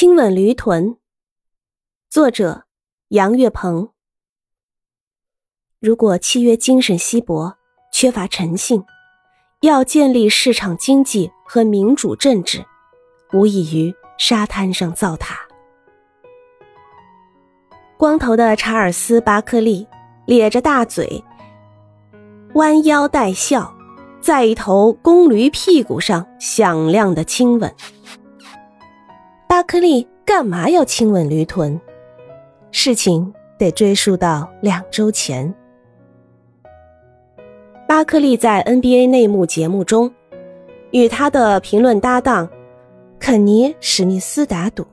亲吻驴臀，作者杨月鹏。如果契约精神稀薄，缺乏诚信，要建立市场经济和民主政治，无异于沙滩上造塔。光头的查尔斯·巴克利咧着大嘴，弯腰带笑，在一头公驴屁股上响亮的亲吻。克利干嘛要亲吻驴臀？事情得追溯到两周前。巴克利在 NBA 内幕节目中，与他的评论搭档肯尼·史密斯打赌：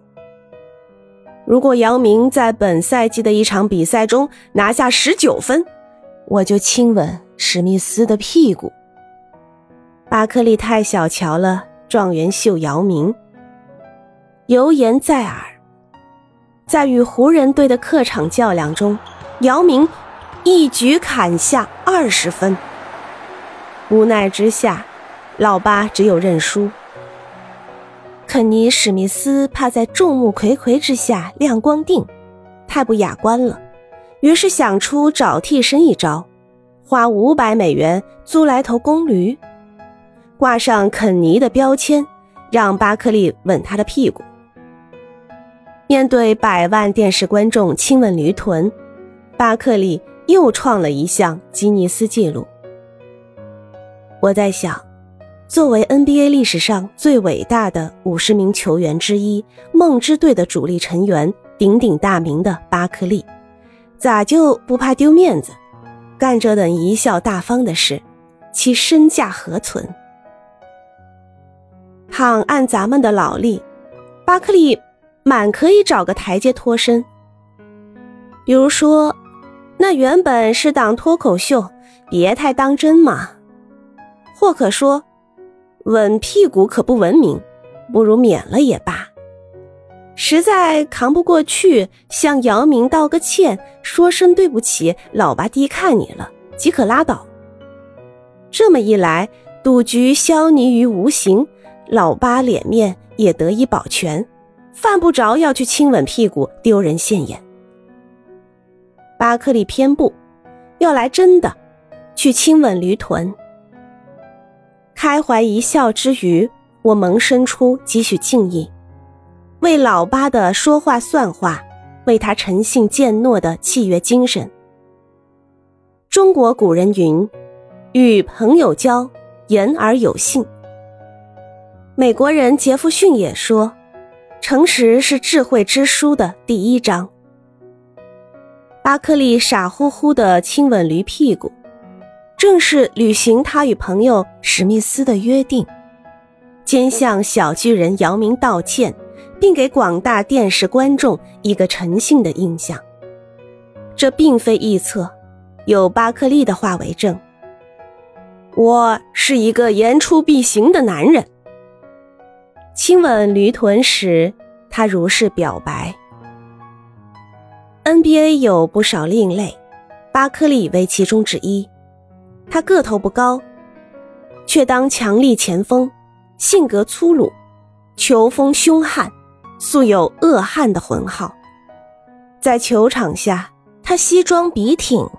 如果姚明在本赛季的一场比赛中拿下十九分，我就亲吻史密斯的屁股。巴克利太小瞧了状元秀姚明。油言在耳，在与湖人队的客场较量中，姚明一举砍下二十分。无奈之下，老八只有认输。肯尼·史密斯怕在众目睽睽之下亮光腚，太不雅观了，于是想出找替身一招，花五百美元租来头公驴，挂上肯尼的标签，让巴克利吻他的屁股。面对百万电视观众亲吻驴臀，巴克利又创了一项吉尼斯纪录。我在想，作为 NBA 历史上最伟大的五十名球员之一，梦之队的主力成员，鼎鼎大名的巴克利，咋就不怕丢面子，干这等贻笑大方的事？其身价何存？倘按咱们的老例，巴克利。满可以找个台阶脱身，比如说，那原本是档脱口秀，别太当真嘛。或可说，吻屁股可不文明，不如免了也罢。实在扛不过去，向姚明道个歉，说声对不起，老八低看你了，即可拉倒。这么一来，赌局消弭于无形，老八脸面也得以保全。犯不着要去亲吻屁股，丢人现眼。巴克利偏不，要来真的，去亲吻驴臀。开怀一笑之余，我萌生出几许敬意，为老八的说话算话，为他诚信践诺的契约精神。中国古人云：“与朋友交，言而有信。”美国人杰弗逊也说。诚实是智慧之书的第一章。巴克利傻乎乎的亲吻驴屁股，正是履行他与朋友史密斯的约定，兼向小巨人姚明道歉，并给广大电视观众一个诚信的印象。这并非臆测，有巴克利的话为证。我是一个言出必行的男人。亲吻驴臀时，他如是表白。NBA 有不少另类，巴克利为其中之一。他个头不高，却当强力前锋，性格粗鲁，球风凶悍，素有“恶汉”的浑号。在球场下，他西装笔挺，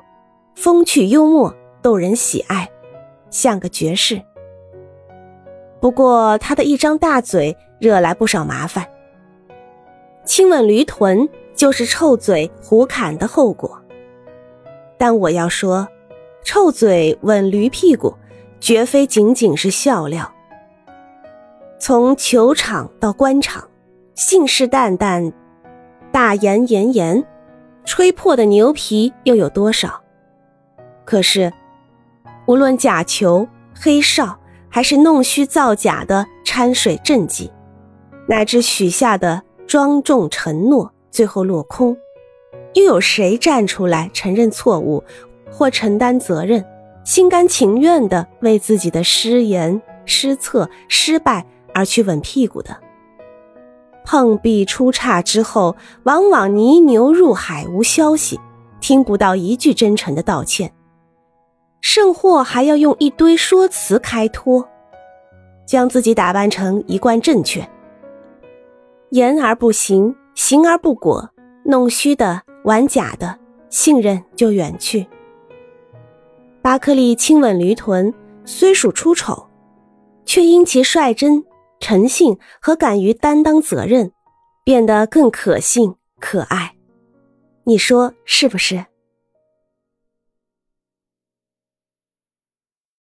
风趣幽默，逗人喜爱，像个爵士。不过，他的一张大嘴惹来不少麻烦。亲吻驴臀就是臭嘴胡侃的后果。但我要说，臭嘴吻驴屁股，绝非仅仅是笑料。从球场到官场，信誓旦旦，大言炎炎，吹破的牛皮又有多少？可是，无论假球、黑哨。还是弄虚造假的掺水政绩，乃至许下的庄重承诺最后落空，又有谁站出来承认错误或承担责任，心甘情愿地为自己的失言、失策、失败而去吻屁股的？碰壁出岔之后，往往泥牛入海，无消息，听不到一句真诚的道歉。甚或还要用一堆说辞开脱，将自己打扮成一贯正确。言而不行，行而不果，弄虚的、玩假的，信任就远去。巴克利亲吻驴臀，虽属出丑，却因其率真、诚信和敢于担当责任，变得更可信、可爱。你说是不是？